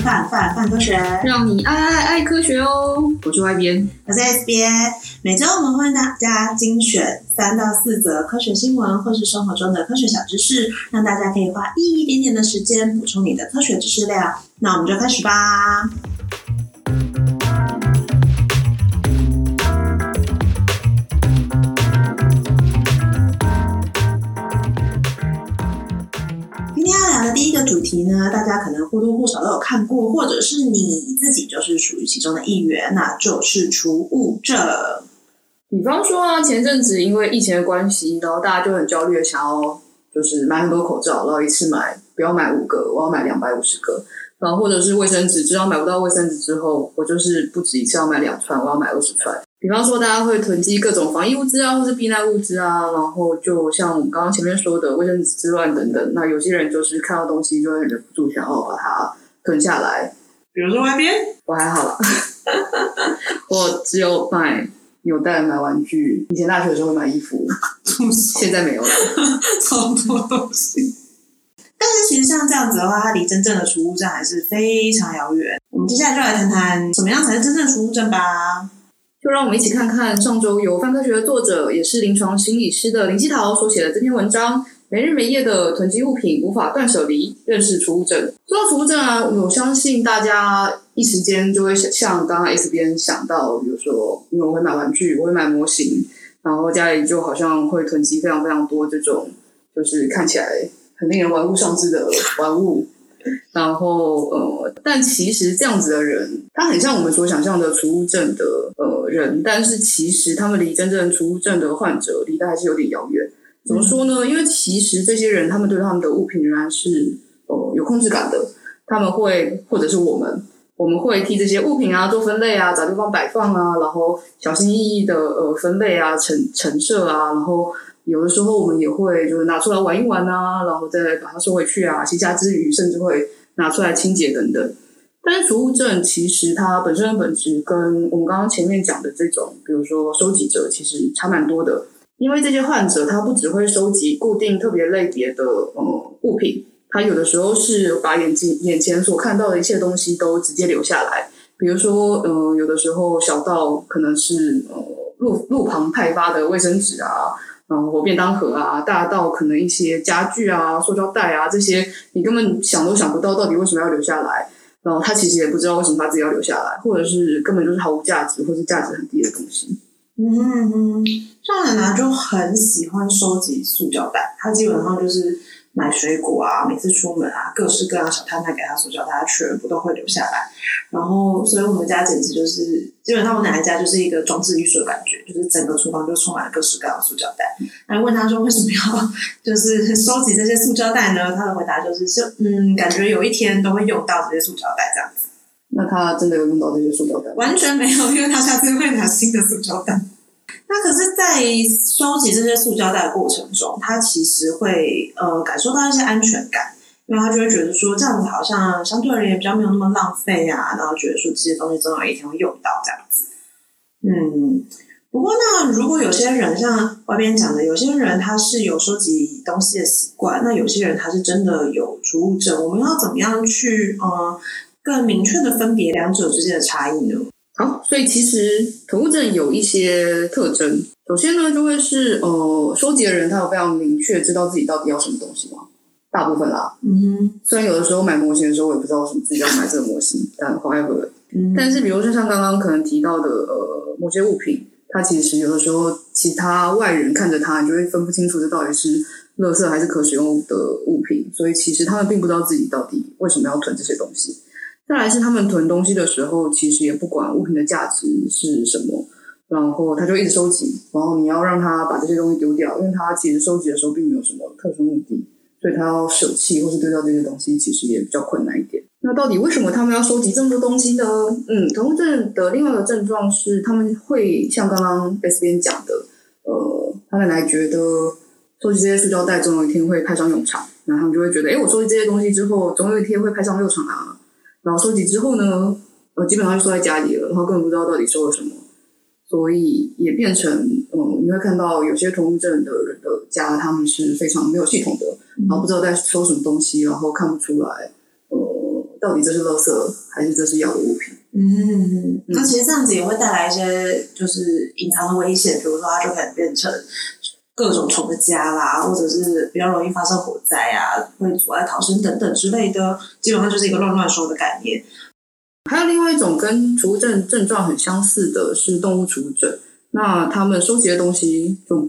泛泛泛科学，让你爱爱爱科学哦！我是外边，我是 S 边。每周我们会为大家精选三到四则科学新闻，或是生活中的科学小知识，让大家可以花一点点的时间补充你的科学知识量。那我们就开始吧。第一个主题呢，大家可能或多或少都有看过，或者是你自己就是属于其中的一员，那就是储物症。比方说啊，前阵子因为疫情的关系，然后大家就很焦虑的想要就是买很多口罩，然后一次买不要买五个，我要买两百五十个，然后或者是卫生纸，知道买不到卫生纸之后，我就是不止一次要买两串，我要买二十串。比方说，大家会囤积各种防疫物资啊，或是避难物资啊，然后就像我们刚刚前面说的卫生纸之乱等等。那有些人就是看到东西就会忍不住想要把它囤下来。比如说外边，我还好啦，我只有买扭蛋、买玩具。以前大学的时候会买衣服，现在没有了，超多东西。但是其实像这样子的话，它离真正的储物站还是非常遥远。我们接下来就来谈谈怎么样才是真正的储物站吧。就让我们一起看看上周由范科学的作者，也是临床心理师的林希桃所写的这篇文章：没日没夜的囤积物品，无法断舍离，认识储物症。说到储物症啊，我相信大家一时间就会像刚刚 S 边想到，比如说，因为我会买玩具，我会买模型，然后家里就好像会囤积非常非常多这种，就是看起来很令人玩物丧志的玩物。然后呃，但其实这样子的人，他很像我们所想象的储物症的呃人，但是其实他们离真正储物症的患者离得还是有点遥远。怎么说呢？因为其实这些人，他们对他们的物品仍然是呃有控制感的。他们会或者是我们，我们会替这些物品啊做分类啊，找地方摆放啊，然后小心翼翼的呃分类啊、陈陈设啊，然后。有的时候我们也会就是拿出来玩一玩啊，然后再把它收回去啊。闲暇之余，甚至会拿出来清洁等等。但是储物症其实它本身的本质跟我们刚刚前面讲的这种，比如说收集者，其实差蛮多的。因为这些患者他不只会收集固定特别类别的呃物品，他有的时候是把眼睛眼前所看到的一切东西都直接留下来。比如说，呃，有的时候小到可能是呃路路旁派发的卫生纸啊。然后便当盒啊，大到可能一些家具啊、塑胶袋啊这些，你根本想都想不到，到底为什么要留下来？然后他其实也不知道为什么他自己要留下来，或者是根本就是毫无价值，或是价值很低的东西。嗯哼，像奶奶就很喜欢收集塑胶袋，她基本上就是。买水果啊，每次出门啊，各式各样小摊摊给她塑胶袋，她全部都会留下来。然后，所以我们家简直就是，基本上我奶奶家就是一个装置艺术的感觉，就是整个厨房就充满了各式各样的塑胶袋。然后问他说为什么要 就是收集这些塑胶袋呢？他的回答就是，就嗯，感觉有一天都会用到这些塑胶袋这样子。那他真的有用到这些塑胶袋？完全没有，因为他下次会拿新的塑胶袋。那可是，在收集这些塑胶袋的过程中，他其实会呃感受到一些安全感，因为他就会觉得说，这样子好像相对而言比较没有那么浪费啊，然后觉得说这些东西总有一天会用到这样子。嗯，不过那如果有些人像外边讲的，有些人他是有收集东西的习惯，那有些人他是真的有储物症，我们要怎么样去呃更明确的分别两者之间的差异呢？好，所以其实囤物症有一些特征。首先呢，就会是呃，收集的人他有非常明确知道自己到底要什么东西吗？大部分啦。嗯哼。虽然有的时候买模型的时候，我也不知道为什么自己要买这个模型，但 however，嗯。但是比如说像刚刚可能提到的呃某些物品，它其实有的时候其他外人看着它，你就会分不清楚这到底是垃圾还是可使用的物品。所以其实他们并不知道自己到底为什么要囤这些东西。再来是他们囤东西的时候，其实也不管物品的价值是什么，然后他就一直收集，然后你要让他把这些东西丢掉，因为他其实收集的时候并没有什么特殊目的，所以他要舍弃或是丢掉这些东西，其实也比较困难一点。那到底为什么他们要收集这么多东西呢？嗯，囤物症的另外一个症状是他们会像刚刚 S 边讲的，呃，他们来觉得收集这些塑胶袋总有一天会派上用场，然后他们就会觉得，哎，我收集这些东西之后，总有一天会派上用场啊。然后收集之后呢，呃，基本上就收在家里了，然后根本不知道到底收了什么，所以也变成，嗯，你会看到有些囤物症的人的家，他们是非常没有系统的，然后不知道在收什么东西，然后看不出来，呃，到底这是垃圾还是这是要的物品？嗯，那其实这样子也会带来一些就是隐藏的危险，比如说它就可能变成各种虫的家啦，或者是比较容易发生火灾啊，会阻碍逃生等等之类的，基本上就是一个乱乱收的概念。还有另外一种跟储物症症状很相似的是动物储物症，那他们收集的东西就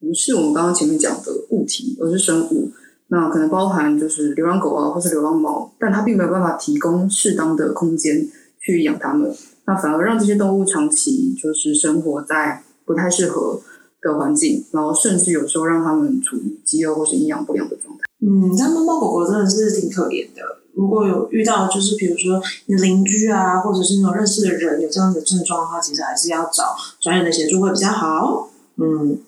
不是我们刚刚前面讲的物体，而是生物。那可能包含就是流浪狗啊，或是流浪猫，但它并没有办法提供适当的空间去养它们，那反而让这些动物长期就是生活在不太适合的环境，然后甚至有时候让它们处于饥饿或是营养不良的状态。嗯，那猫猫狗狗真的是挺可怜的。如果有遇到，就是比如说你邻居啊，或者是那种认识的人有这样的症状的话，其实还是要找专业的协助会比较好。嗯。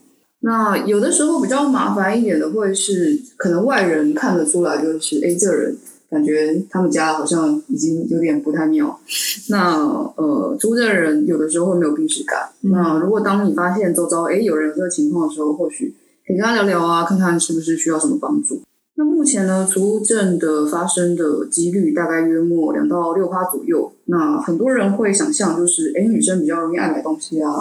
那有的时候比较麻烦一点的，会是可能外人看得出来，就是哎，这个人感觉他们家好像已经有点不太妙。那呃，租的人有的时候会没有病识感。嗯、那如果当你发现周遭哎有人有这个情况的时候，或许可以跟他聊聊啊，看看是不是需要什么帮助。那目前呢，储物症的发生的几率大概约莫两到六趴左右。那很多人会想象就是哎，女生比较容易爱买东西啊。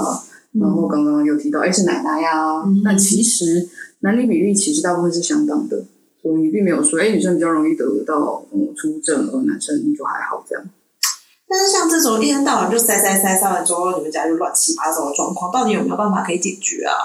然后刚刚有提到，哎，是奶奶呀、啊。但其实男女比例其实大部分是相当的，所以并没有说，哎，女生比较容易得到嗯储物症，而男生就还好这样。但是像这种一天到晚就塞塞塞塞完之后，你们家就乱七八糟的状况，到底有没有办法可以解决啊？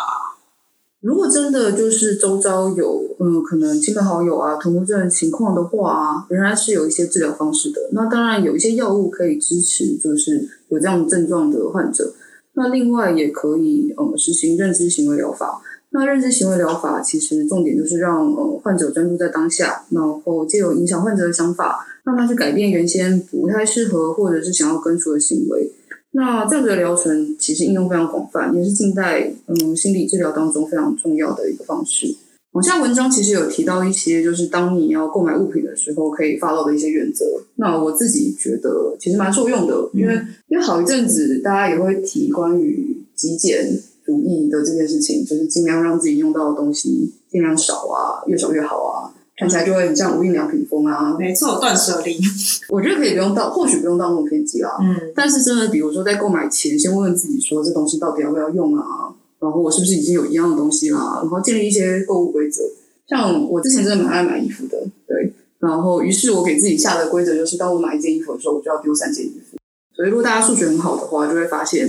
如果真的就是周遭有嗯可能亲朋好友啊囤物症情况的话啊，仍然是有一些治疗方式的。那当然有一些药物可以支持，就是有这样症状的患者。那另外也可以，呃、实行认知行为疗法。那认知行为疗法其实重点就是让呃患者专注在当下，然后借由影响患者的想法，让他去改变原先不太适合或者是想要根除的行为。那这样子的疗程其实应用非常广泛，也是近代嗯心理治疗当中非常重要的一个方式。往下文章其实有提到一些，就是当你要购买物品的时候可以 follow 的一些原则。那我自己觉得其实蛮受用的，因为因为好一阵子大家也会提关于极简主义的这件事情，就是尽量让自己用到的东西尽量少啊，越少越好啊，看起来就会很像无印良品风啊。没错，断舍离。我觉得可以不用到，或许不用到那么偏激啊。嗯。但是真的，比如说在购买前，先问问自己说，这东西到底要不要用啊？然后我是不是已经有一样的东西啦？然后建立一些购物规则。像我之前真的蛮爱买衣服的，对。然后于是我给自己下的规则就是，当我买一件衣服的时候，我就要丢三件衣服。所以如果大家数学很好的话，就会发现，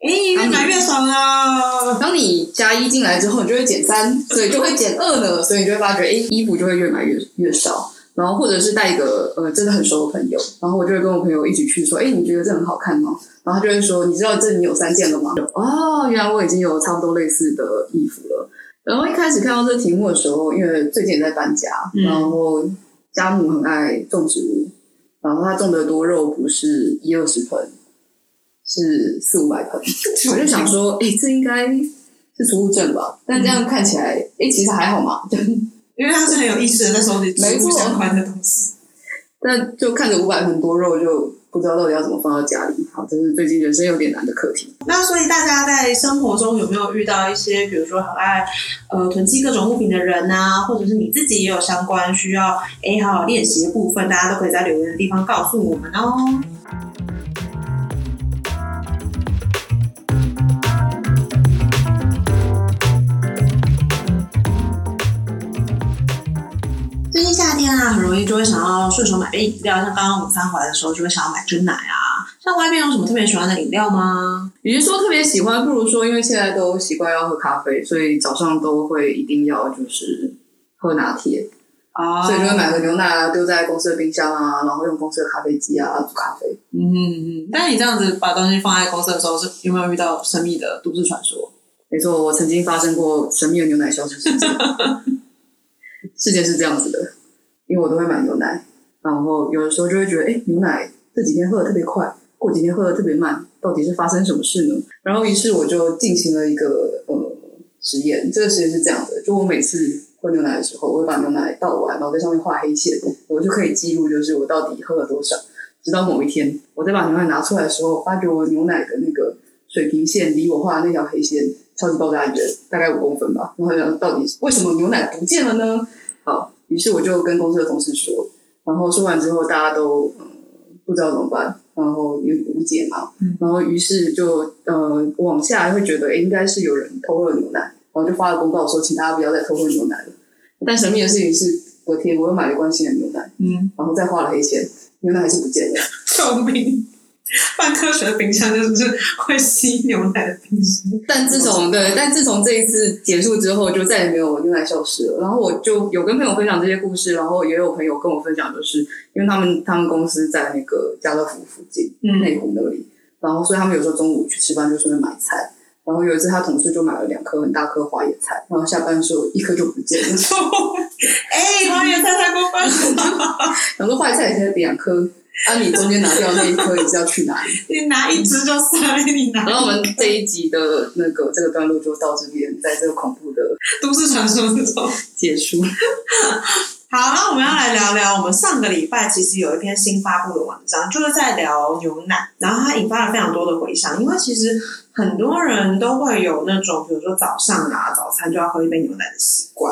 哎，越买越少啊。当你加一进来之后，你就会减三，所以就会减二呢。所以你就会发觉，哎，衣服就会越买越越少。然后或者是带一个呃真的很熟的朋友，然后我就会跟我朋友一起去说，哎，你觉得这很好看吗？然后他就会说，你知道这里有三件了吗？哦，原来我已经有差不多类似的衣服了。然后一开始看到这个题目的时候，因为最近也在搬家，嗯、然后家母很爱种植物，然后他种的多肉不是一二十盆，是四五百盆，我就想说，哎，这应该是储物证吧？但这样看起来，哎，其实还好嘛。因为他是很有意思的在收集植物相关的东西，但就看着五百盆多肉，就不知道到底要怎么放到家里。好，这是最近人生有点难的课题。那所以大家在生活中有没有遇到一些，比如说很爱呃囤积各种物品的人啊，或者是你自己也有相关需要诶好好练习的部分，大家都可以在留言的地方告诉我们哦。很容易就会想要顺手买杯饮料，像刚刚午餐回来的时候就会想要买真奶啊。像外面有什么特别喜欢的饮料吗？与其说特别喜欢，不如说因为现在都习惯要喝咖啡，所以早上都会一定要就是喝拿铁啊，所以就会买个牛奶啊，丢在公司的冰箱啊，然后用公司的咖啡机啊煮咖啡。嗯嗯嗯。但是你这样子把东西放在公司的时候，是有没有遇到神秘的都市传说？没错，我曾经发生过神秘的牛奶消失事件。事件是这样子的。因为我都会买牛奶，然后有的时候就会觉得，哎，牛奶这几天喝的特别快，过几天喝的特别慢，到底是发生什么事呢？然后于是我就进行了一个呃实验，这个实验是这样的：就我每次喝牛奶的时候，我会把牛奶倒完，然后在上面画黑线，我就可以记录，就是我到底喝了多少。直到某一天，我再把牛奶拿出来的时候，发觉我牛奶的那个水平线离我画的那条黑线超级爆炸远，大概五公分吧。然后想到底为什么牛奶不见了呢？好。于是我就跟公司的同事说，然后说完之后，大家都嗯不知道怎么办，然后也无解嘛。嗯、然后于是就呃往下会觉得，哎，应该是有人偷喝牛奶，然后就发了公告说，请大家不要再偷喝牛奶了。但神秘的事情是，隔天我又买了一罐新的牛奶，嗯，然后再花了黑钱，牛奶还是不见了。救命！半科学的冰箱就是 会吸牛奶的冰箱。但自从对，但自从这一次结束之后，就再也没有牛奶消失了。然后我就有跟朋友分享这些故事，然后也有朋友跟我分享，就是因为他们他们公司在那个家乐福附近，嗯，内湖那里，然后所以他们有时候中午去吃饭就顺便买菜。然后有一次他同事就买了两颗很大颗花椰菜，然后下班的时候一颗就不见了。哎，花椰菜太过分了！然后花椰菜也才两颗。啊！你中间拿掉那一颗，你是要去哪里？你拿一只就算了，你拿。然后我们这一集的那个这个段落就到这边，在这个恐怖的都市传说之中 结束。好，那我们要来聊聊我们上个礼拜其实有一篇新发布的文章，就是在聊牛奶，然后它引发了非常多的回响，因为其实很多人都会有那种，比如说早上啊，早餐就要喝一杯牛奶的习惯。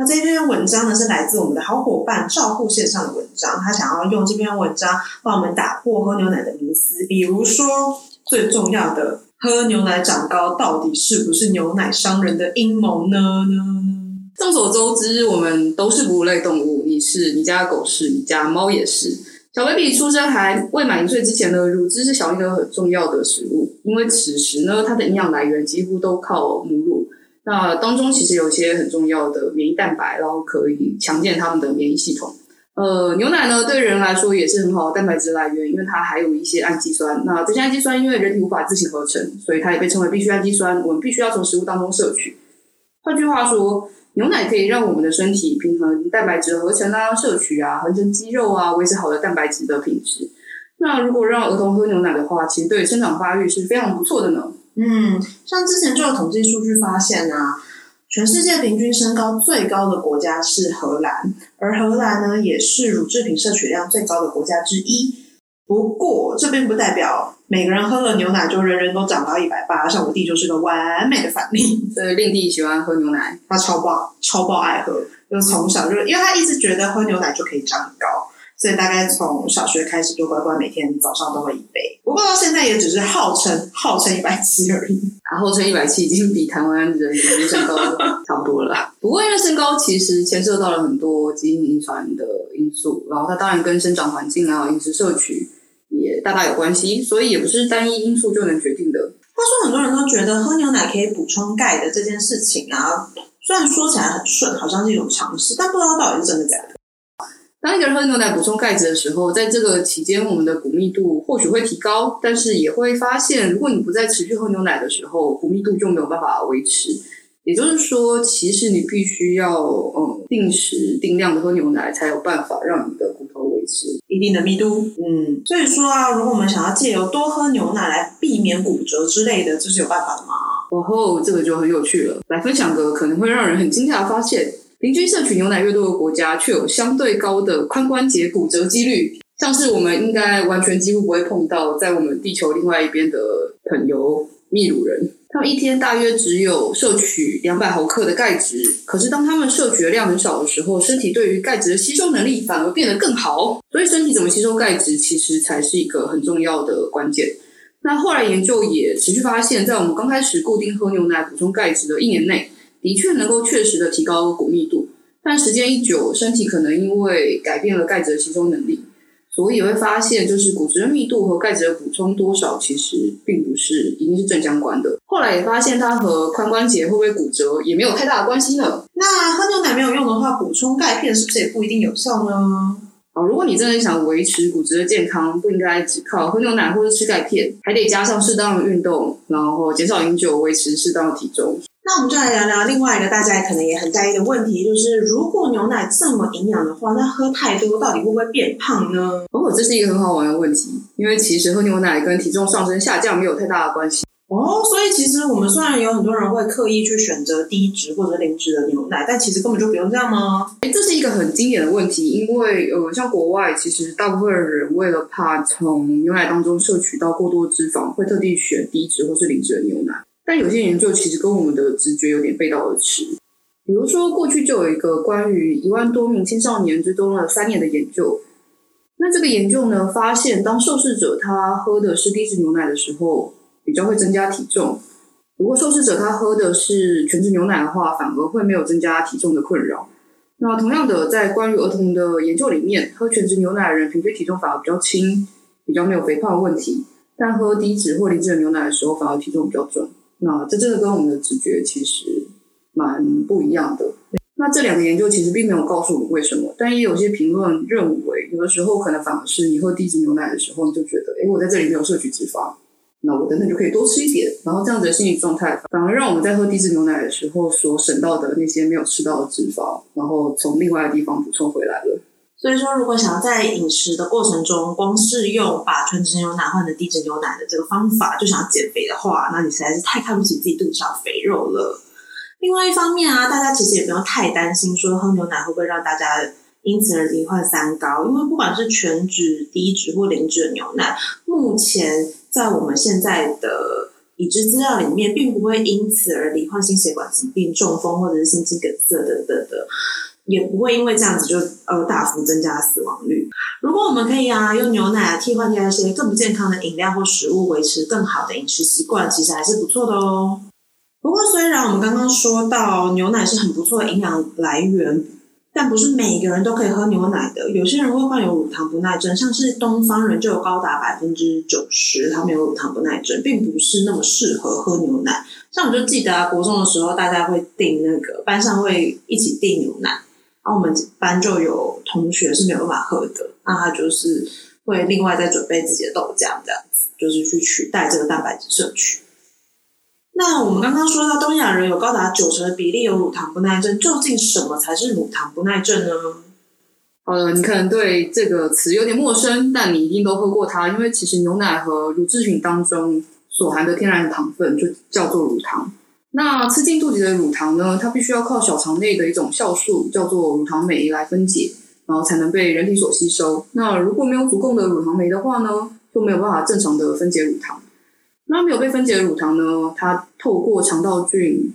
那这篇文章呢，是来自我们的好伙伴照护线上的文章，他想要用这篇文章帮我们打破喝牛奶的迷思，比如说最重要的，喝牛奶长高到底是不是牛奶商人的阴谋呢？众所周知，我们都是哺乳类动物，你是，你家狗是，你家猫也是。小 baby 出生还未满一岁之前呢，乳汁是小婴儿很重要的食物，因为此时呢，它的营养来源几乎都靠母乳。那当中其实有一些很重要的免疫蛋白，然后可以强健他们的免疫系统。呃，牛奶呢，对人来说也是很好的蛋白质来源，因为它还有一些氨基酸。那这些氨基酸因为人体无法自行合成，所以它也被称为必需氨基酸，我们必须要从食物当中摄取。换句话说，牛奶可以让我们的身体平衡蛋白质合成啊、摄取啊、合成肌肉啊，维持好的蛋白质的品质。那如果让儿童喝牛奶的话，其实对生长发育是非常不错的呢。嗯，像之前就有统计数据发现啊，全世界平均身高最高的国家是荷兰，而荷兰呢也是乳制品摄取量最高的国家之一。不过这并不代表每个人喝了牛奶就人人都长到一百八，像我弟就是个完美的反例。所以令弟喜欢喝牛奶，他超爆超爆爱喝，就从小就因为他一直觉得喝牛奶就可以长很高。所以大概从小学开始就乖乖每天早上都会一杯，不过到现在也只是号称号称一百七而已。啊，号称一百七已经比台湾人平均身高 差不多了啦。不过因为身高其实牵涉到了很多基因遗传的因素，然后它当然跟生长环境啊、饮食摄取也大大有关系，所以也不是单一因素就能决定的。话说很多人都觉得喝牛奶可以补充钙的这件事情啊，虽然说起来很顺，好像是一种常识，但不知道到底是真的假的。当一个人喝牛奶补充钙质的时候，在这个期间，我们的骨密度或许会提高，但是也会发现，如果你不再持续喝牛奶的时候，骨密度就没有办法维持。也就是说，其实你必须要嗯定时定量的喝牛奶，才有办法让你的骨头维持一定的密度。嗯，所以说啊，如果我们想要借由多喝牛奶来避免骨折之类的，这是有办法的吗？哦吼，这个就很有趣了。来分享个可能会让人很惊讶的发现。平均摄取牛奶越多的国家，却有相对高的髋关节骨折几率。像是我们应该完全几乎不会碰到，在我们地球另外一边的朋友秘鲁人，他们一天大约只有摄取两百毫克的钙质。可是当他们摄取的量很少的时候，身体对于钙质的吸收能力反而变得更好。所以身体怎么吸收钙质，其实才是一个很重要的关键。那后来研究也持续发现，在我们刚开始固定喝牛奶补充钙质的一年内。的确能够确实的提高骨密度，但时间一久，身体可能因为改变了钙质的吸收能力，所以也会发现，就是骨质的密度和钙质的补充多少，其实并不是一定是正相关的。后来也发现，它和髋关节会不会骨折也没有太大的关系了。那喝牛奶没有用的话，补充钙片是不是也不一定有效呢？好，如果你真的想维持骨质的健康，不应该只靠喝牛奶或者吃钙片，还得加上适当的运动，然后减少饮酒，维持适当的体重。那我们就来聊聊另外一个大家可能也很在意的问题，就是如果牛奶这么营养的话，那喝太多到底会不会变胖呢？哦，这是一个很好玩的问题，因为其实喝牛奶跟体重上升下降没有太大的关系。哦，所以其实我们虽然有很多人会刻意去选择低脂或者零脂的牛奶，但其实根本就不用这样吗？诶，这是一个很经典的问题，因为呃，像国外其实大部分人为了怕从牛奶当中摄取到过多脂肪，会特地选低脂或是零脂的牛奶。但有些研究其实跟我们的直觉有点背道而驰。比如说，过去就有一个关于一万多名青少年追踪了三年的研究，那这个研究呢，发现当受试者他喝的是低脂牛奶的时候，比较会增加体重；如果受试者他喝的是全脂牛奶的话，反而会没有增加体重的困扰。那同样的，在关于儿童的研究里面，喝全脂牛奶的人平均体重反而比较轻，比较没有肥胖的问题；但喝低脂或零脂的牛奶的时候，反而体重比较重。那这真的跟我们的直觉其实蛮不一样的。那这两个研究其实并没有告诉我们为什么，但也有些评论认为，有的时候可能反而是你喝低脂牛奶的时候，你就觉得，诶，我在这里没有摄取脂肪，那我等等就可以多吃一点，然后这样子的心理状态，反而让我们在喝低脂牛奶的时候所省到的那些没有吃到的脂肪，然后从另外的地方补充回来了。所以说，如果想要在饮食的过程中，光是用把全脂牛奶换成低脂牛奶的这个方法，就想要减肥的话，那你实在是太看不起自己肚子上肥肉了。另外一方面啊，大家其实也不用太担心，说喝牛奶会不会让大家因此而罹患三高？因为不管是全脂、低脂或零脂的牛奶，目前在我们现在的已知资料里面，并不会因此而罹患心血管疾病、中风或者是心肌梗塞等等的，也不会因为这样子就呃大幅增加死亡率。如果我们可以啊，用牛奶替换掉一些更不健康的饮料或食物，维持更好的饮食习惯，其实还是不错的哦。不过，虽然我们刚刚说到牛奶是很不错的营养来源，但不是每个人都可以喝牛奶的。有些人会患有乳糖不耐症，像是东方人就有高达百分之九十他们有乳糖不耐症，并不是那么适合喝牛奶。像我就记得啊，国中的时候，大家会订那个班上会一起订牛奶，那我们班就有同学是没有办法喝的，那他就是会另外再准备自己的豆浆，这样子就是去取代这个蛋白质摄取。那我们刚刚说到东亚人有高达九成的比例有乳糖不耐症，究竟什么才是乳糖不耐症呢？好了，你可能对这个词有点陌生，但你一定都喝过它，因为其实牛奶和乳制品当中所含的天然糖分就叫做乳糖。那吃进肚子里的乳糖呢，它必须要靠小肠内的一种酵素叫做乳糖酶来分解，然后才能被人体所吸收。那如果没有足够的乳糖酶的话呢，就没有办法正常的分解乳糖。那没有被分解的乳糖呢，它透过肠道菌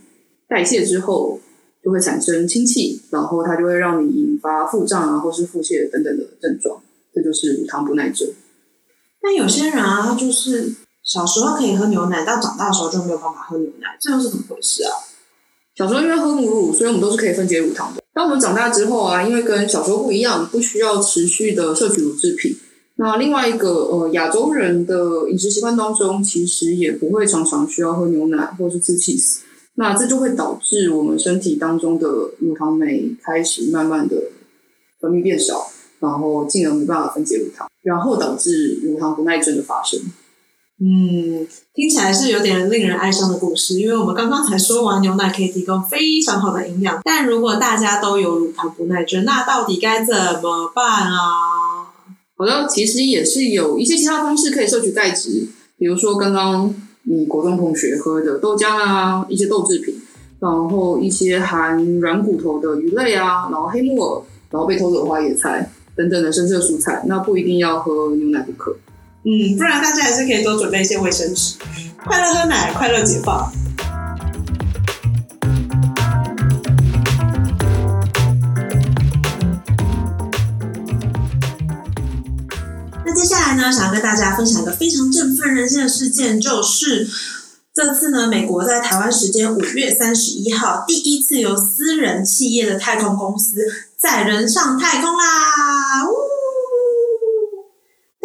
代谢之后，就会产生氢气，然后它就会让你引发腹胀啊，或是腹泻等等的症状，这就是乳糖不耐症。但有些人啊，他就是小时候可以喝牛奶，到长大的时候就没有办法喝牛奶，这又是怎么回事啊？小时候因为喝母乳，所以我们都是可以分解乳糖的。当我们长大之后啊，因为跟小时候不一样，不需要持续的摄取乳制品。那另外一个呃，亚洲人的饮食习惯当中，其实也不会常常需要喝牛奶或是吃 cheese，那这就会导致我们身体当中的乳糖酶开始慢慢的分泌变少，然后进而没办法分解乳糖，然后导致乳糖不耐症的发生。嗯，听起来是有点令人哀伤的故事，因为我们刚刚才说完牛奶可以提供非常好的营养，但如果大家都有乳糖不耐症，那到底该怎么办啊？好的，其实也是有一些其他方式可以摄取钙质，比如说刚刚你国中同学喝的豆浆啊，一些豆制品，然后一些含软骨头的鱼类啊，然后黑木耳，然后被偷走的花椰菜等等的深色蔬菜，那不一定要喝牛奶不可。嗯，不然大家还是可以多准备一些卫生纸。快乐喝奶，快乐解放。那接下来呢想跟大家分享一个非常振奋人心的事件，就是这次呢，美国在台湾时间五月三十一号，第一次由私人企业的太空公司载人上太空啦！呜！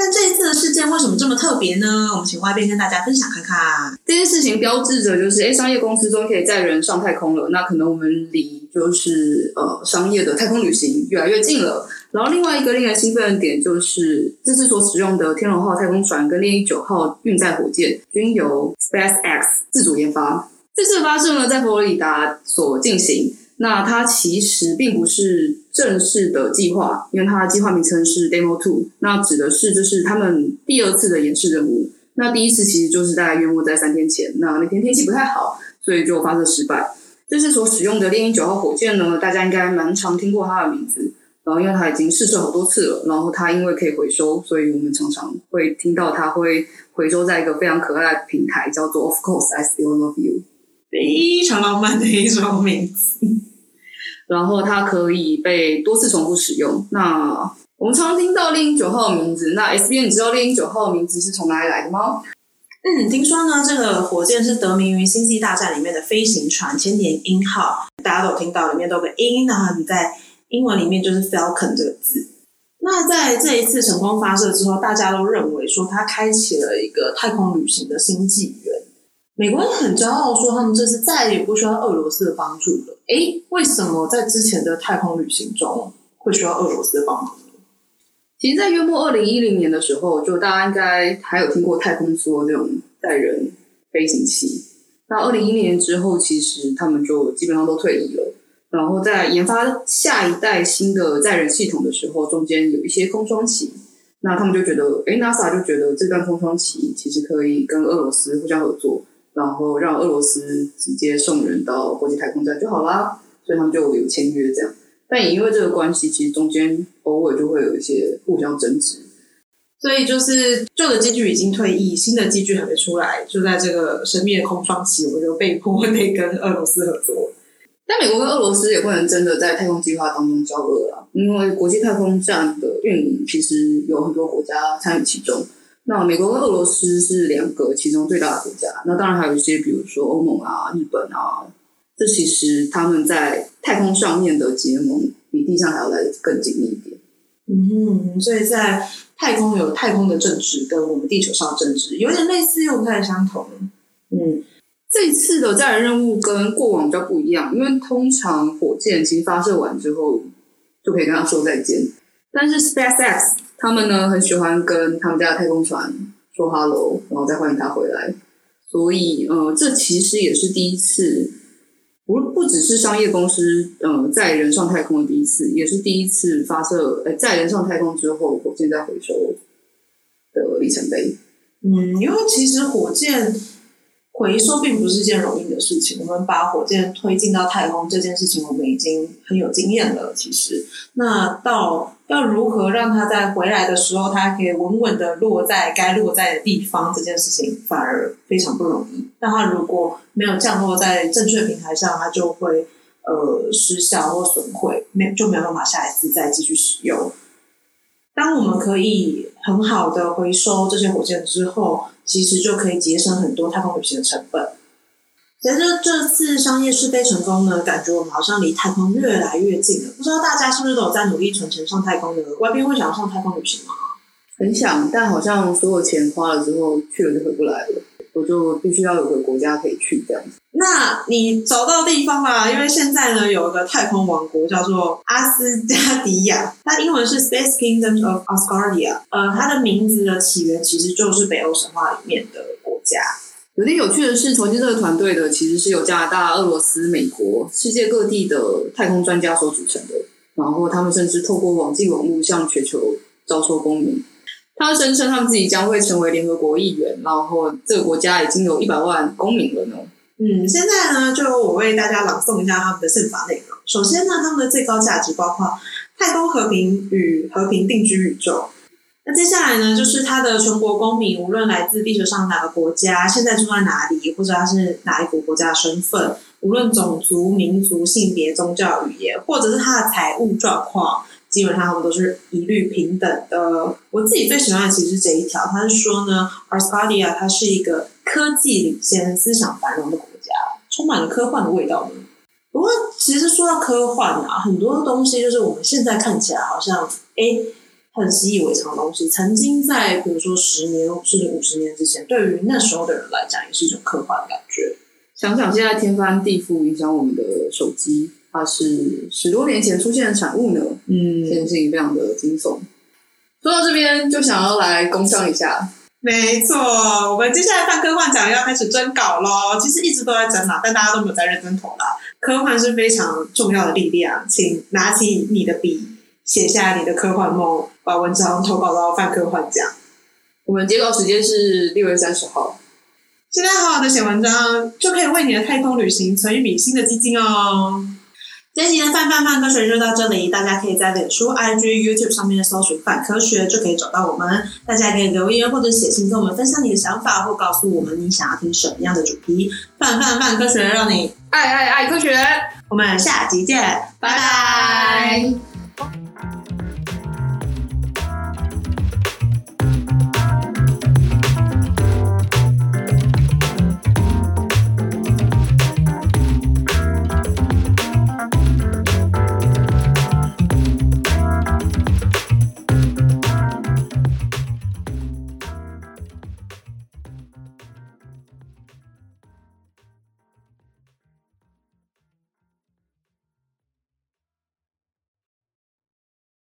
但这一次的事件为什么这么特别呢？我们请外边跟大家分享看看。这件事情标志着就是，哎，商业公司终于可以载人上太空了。那可能我们离就是呃商业的太空旅行越来越近了。然后另外一个令人兴奋的点就是，这次所使用的天龙号太空船跟猎鹰九号运载火箭均由 SpaceX 自主研发。这次发射呢，在佛罗里达所进行。那它其实并不是正式的计划，因为它的计划名称是 Demo Two。那指的是就是他们第二次的演示任务。那第一次其实就是大概约莫在三天前，那那天天气不太好，所以就发射失败。这次所使用的猎鹰九号火箭呢，大家应该蛮常听过它的名字。然后，因为它已经试射好多次了，然后它因为可以回收，所以我们常常会听到它会回收在一个非常可爱的平台，叫做 Of course I still love you，非常浪漫的一种名字。然后它可以被多次重复使用。那我们常听到猎鹰九号的名字，那 S 编你知道猎鹰九号的名字是从哪里来的吗？嗯，听说呢，这个火箭是得名于《星际大战》里面的飞行船千年鹰号，大家都有听到里面都有个鹰，那你在英文里面就是 Falcon 这个字。那在这一次成功发射之后，大家都认为说它开启了一个太空旅行的新纪。美国人很骄傲说他们这次再也不需要俄罗斯的帮助了。诶，为什么在之前的太空旅行中会需要俄罗斯的帮助？其实，在约莫二零一零年的时候，就大家应该还有听过太空梭那种载人飞行器。那二零一零年之后，其实他们就基本上都退役了。然后在研发下一代新的载人系统的时候，中间有一些空窗期。那他们就觉得，诶，NASA 就觉得这段空窗期其实可以跟俄罗斯互相合作，然后让俄罗斯直接送人到国际太空站就好啦。所以他们就有签约这样。但也因为这个关系，其实中间偶尔就会有一些互相争执，所以就是旧的机具已经退役，新的机具还没出来，就在这个神秘的空窗期，我就被迫得跟俄罗斯合作。但美国跟俄罗斯也不能真的在太空计划当中交恶了，因为国际太空站的运营其实有很多国家参与其中。那美国跟俄罗斯是两个其中最大的国家，那当然还有一些，比如说欧盟啊、日本啊。这其实他们在太空上面的结盟比地上还要来得更紧密一点。嗯，所以在太空有太空的政治，跟我们地球上的政治有点类似又不太相同。嗯，这次的载人任务跟过往比较不一样，因为通常火箭其实发射完之后就可以跟他说再见，但是 SpaceX 他们呢很喜欢跟他们家的太空船说 hello，然后再欢迎他回来。所以，呃，这其实也是第一次。不不只是商业公司，嗯、呃，载人上太空的第一次，也是第一次发射，呃，载人上太空之后，火箭再回收的里程碑。嗯，因为其实火箭回收并不是一件容易的事情。我们把火箭推进到太空这件事情，我们已经很有经验了。其实，那到要如何让它在回来的时候，它可以稳稳的落在该落在的地方，这件事情反而非常不容易。那它如果没有降落在正确平台上，它就会呃失效或损毁，没就没有办法下一次再继续使用。当我们可以很好的回收这些火箭之后，其实就可以节省很多太空旅行的成本。随着这次商业试飞成功呢，感觉我们好像离太空越来越近了。不知道大家是不是都有在努力存钱上太空的？外边会想要上太空旅行吗？很想，但好像所有钱花了之后，去了就回不来了。我就必须要有个国家可以去这样子。那你找到地方啦，因为现在呢有一个太空王国叫做阿斯加迪亚，它英文是 Space Kingdom of Asgardia。呃，它的名字的起源其实就是北欧神话里面的国家。有点有趣的是，重建这个团队的其实是由加拿大、俄罗斯、美国、世界各地的太空专家所组成的。然后他们甚至透过网际网络向全球招收公民。他声称他们自己将会成为联合国议员，然后这个国家已经有一百万公民了呢。嗯，现在呢，就由我为大家朗诵一下他们的宪法内容。首先呢，他们的最高价值包括太空和平与和平定居宇宙。那接下来呢，就是他的全国公民，无论来自地球上哪个国家，现在住在哪里，或者他是哪一国国家的身份，无论种族、民族、性别、宗教、语言，或者是他的财务状况，基本上他们都是一律平等的。我自己最喜欢的其实是这一条，他是说呢，Asgardia 它是一个科技领先、思想繁荣的国家，充满了科幻的味道呢。不过，其实说到科幻啊，很多东西就是我们现在看起来好像，哎。很习以为常的东西，曾经在比如说十年甚至五十年之前，对于那时候的人来讲，也是一种科幻的感觉。想想现在天翻地覆，影响我们的手机，它是十多年前出现的产物呢。嗯，这件事情非常的惊悚。说到这边，就想要来工商一下。没错，我们接下来办科幻奖要开始征稿喽。其实一直都在征嘛，但大家都没有在认真投啦。科幻是非常重要的力量，请拿起你的笔。写下你的科幻梦，把文章投稿到泛科幻奖。我们截稿时间是六月三十号。现在好好的写文章，就可以为你的太空旅行存一笔新的基金哦。这一集的泛泛泛科学就到这里，大家可以在脸书、IG、YouTube 上面搜索“泛科学”，就可以找到我们。大家可以留言或者写信跟我们分享你的想法，或告诉我们你想要听什么样的主题。泛泛泛科学，让你爱爱爱科学。我们下集见，拜拜。